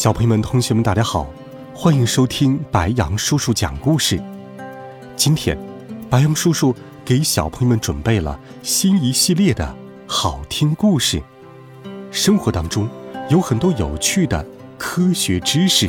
小朋友们、同学们，大家好，欢迎收听白羊叔叔讲故事。今天，白羊叔叔给小朋友们准备了新一系列的好听故事。生活当中有很多有趣的科学知识，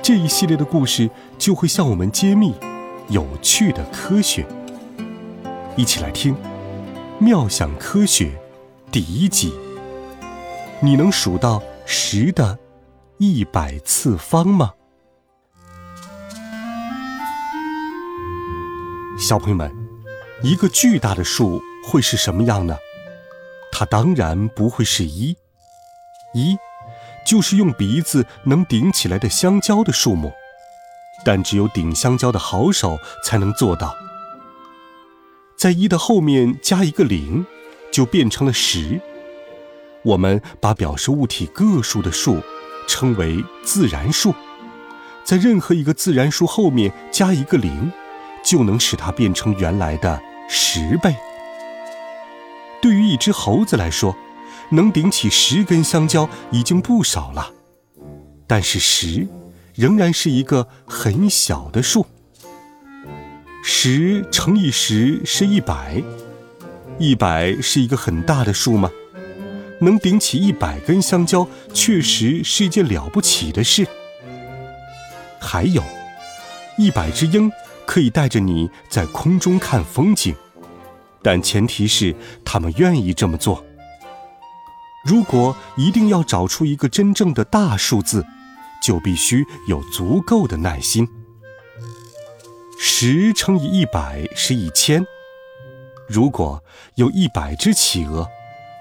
这一系列的故事就会向我们揭秘有趣的科学。一起来听《妙想科学》第一集。你能数到十的？一百次方吗？小朋友们，一个巨大的数会是什么样呢？它当然不会是一，一就是用鼻子能顶起来的香蕉的数目，但只有顶香蕉的好手才能做到。在一的后面加一个零，就变成了十。我们把表示物体个数的数。称为自然数，在任何一个自然数后面加一个零，就能使它变成原来的十倍。对于一只猴子来说，能顶起十根香蕉已经不少了，但是十仍然是一个很小的数。十乘以十是一百，一百是一个很大的数吗？能顶起一百根香蕉，确实是一件了不起的事。还有，一百只鹰可以带着你在空中看风景，但前提是它们愿意这么做。如果一定要找出一个真正的大数字，就必须有足够的耐心。十乘以一百是一千，如果有一百只企鹅。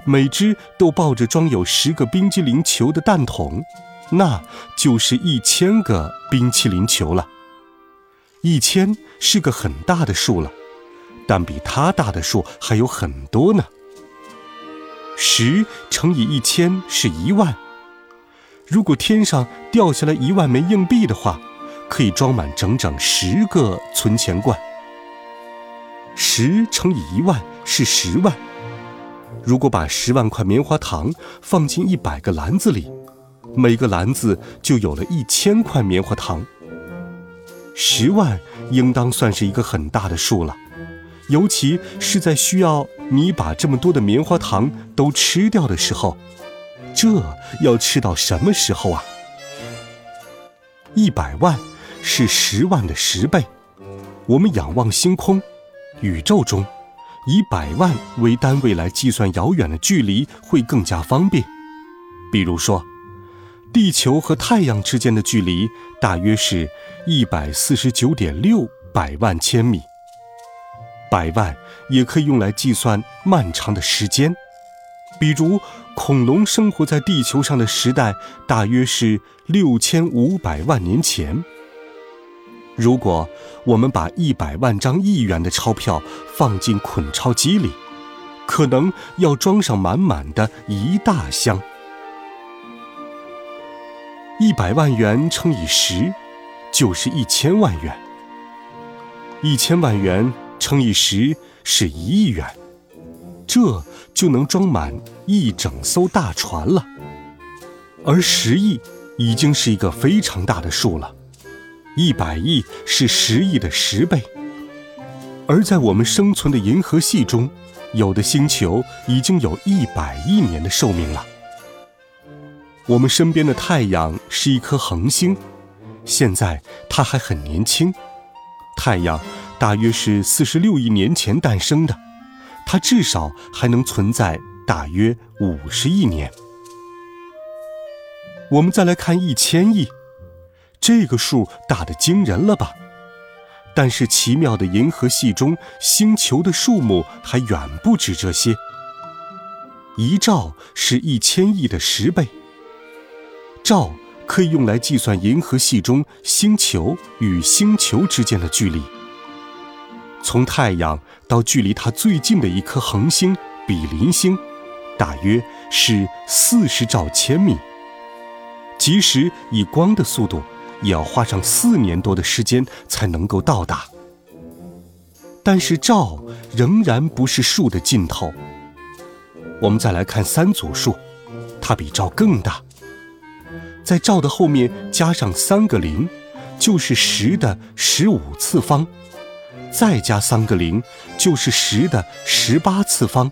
每只都抱着装有十个冰激凌球的蛋筒，那就是一千个冰淇淋球了。一千是个很大的数了，但比它大的数还有很多呢。十乘以一千是一万。如果天上掉下来一万枚硬币的话，可以装满整整十个存钱罐。十乘以一万是十万。如果把十万块棉花糖放进一百个篮子里，每个篮子就有了一千块棉花糖。十万应当算是一个很大的数了，尤其是在需要你把这么多的棉花糖都吃掉的时候。这要吃到什么时候啊？一百万是十万的十倍。我们仰望星空，宇宙中。以百万为单位来计算遥远的距离会更加方便。比如说，地球和太阳之间的距离大约是一百四十九点六百万千米。百万也可以用来计算漫长的时间，比如恐龙生活在地球上的时代大约是六千五百万年前。如果我们把一百万张一元的钞票放进捆钞机里，可能要装上满满的一大箱。一百万元乘以十，就是一千万元。一千万元乘以十是一亿元，这就能装满一整艘大船了。而十亿已经是一个非常大的数了。一百亿是十亿的十倍，而在我们生存的银河系中，有的星球已经有一百亿年的寿命了。我们身边的太阳是一颗恒星，现在它还很年轻。太阳大约是四十六亿年前诞生的，它至少还能存在大约五十亿年。我们再来看一千亿。这个数大的惊人了吧？但是奇妙的银河系中星球的数目还远不止这些。一兆是一千亿的十倍，兆可以用来计算银河系中星球与星球之间的距离。从太阳到距离它最近的一颗恒星比邻星，大约是四十兆千米。即使以光的速度，也要花上四年多的时间才能够到达。但是兆仍然不是数的尽头。我们再来看三组数，它比兆更大。在兆的后面加上三个零，就是十的十五次方；再加三个零，就是十的十八次方。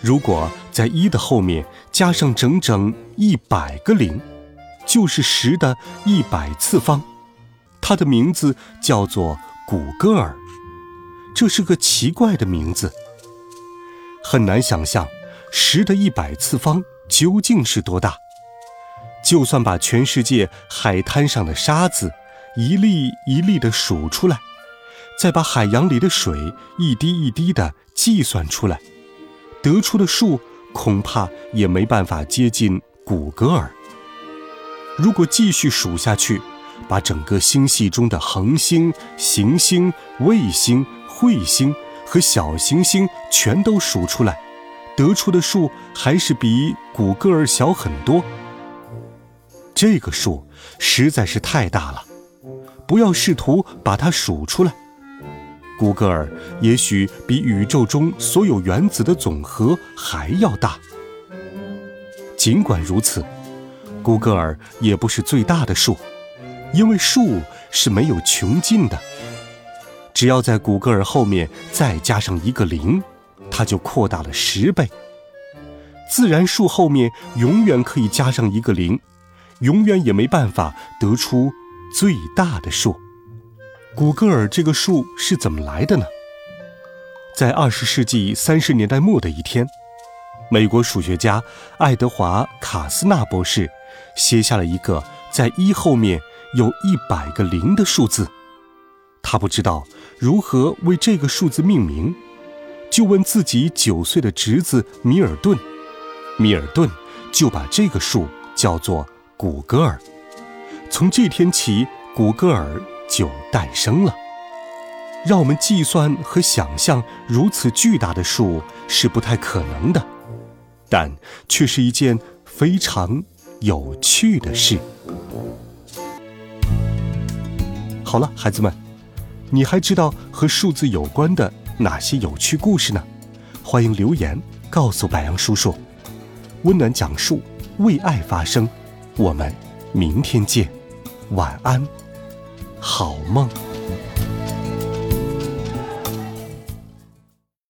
如果在一的后面加上整整一百个零，就是十的一百次方。它的名字叫做古戈尔。这是个奇怪的名字，很难想象十的一百次方究竟是多大。就算把全世界海滩上的沙子一粒一粒的数出来，再把海洋里的水一滴一滴的计算出来，得出的数恐怕也没办法接近古格尔。如果继续数下去，把整个星系中的恒星、行星、卫星。彗星和小行星全都数出来，得出的数还是比古戈尔小很多。这个数实在是太大了，不要试图把它数出来。古戈尔也许比宇宙中所有原子的总和还要大。尽管如此，古戈尔也不是最大的数，因为数是没有穷尽的。只要在古格尔后面再加上一个零，它就扩大了十倍。自然数后面永远可以加上一个零，永远也没办法得出最大的数。古格尔这个数是怎么来的呢？在二十世纪三十年代末的一天，美国数学家爱德华·卡斯纳博士写下了一个在一后面有一百个零的数字。他不知道如何为这个数字命名，就问自己九岁的侄子米尔顿。米尔顿就把这个数叫做古格尔。从这天起，古格尔就诞生了。让我们计算和想象如此巨大的数是不太可能的，但却是一件非常有趣的事。好了，孩子们。你还知道和数字有关的哪些有趣故事呢？欢迎留言告诉白杨叔叔。温暖讲述，为爱发声。我们明天见，晚安，好梦。